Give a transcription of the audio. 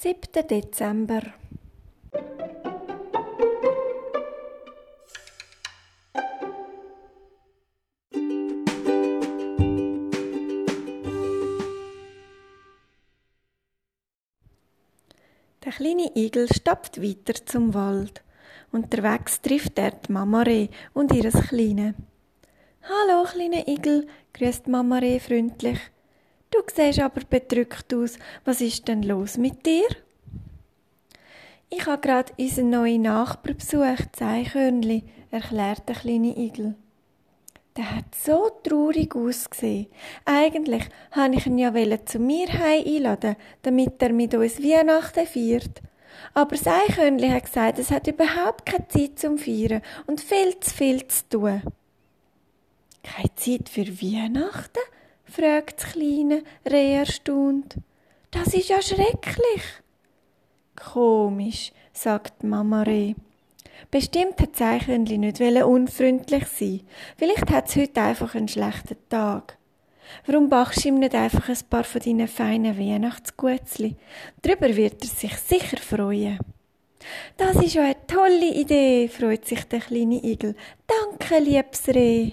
7. Dezember Der kleine Igel stapft weiter zum Wald. Unterwegs trifft er die Mama Reh und ihres Kleine. Hallo, kleiner Igel, grüßt Mama Reh freundlich. Siehst aber bedrückt aus. Was ist denn los mit dir? Ich habe gerade unseren neuen Nachbar besucht, Zeichhörnli, erklärt der kleine Igel. Der hat so traurig ausgesehen. Eigentlich wollte ich ihn ja zu mir einladen, damit er mit uns Weihnachten feiert. Aber das Eichhörnli hat gesagt, es hat überhaupt keine Zeit zum Feiern und viel zu viel zu tun. Keine Zeit für Weihnachten? Fragt das kleine Reh erstaunt. Das ist ja schrecklich. Komisch, sagt Mama Reh. Bestimmt hat Zeichhörnli nicht unfreundlich sein. Vielleicht hat es heute einfach einen schlechten Tag. Warum bachst du ihm nicht einfach ein paar von deinen feinen Weihnachtsgutzli? Darüber wird er sich sicher freuen. Das ist ja eine tolle Idee, freut sich der kleine Igel. Danke, liebes Reh.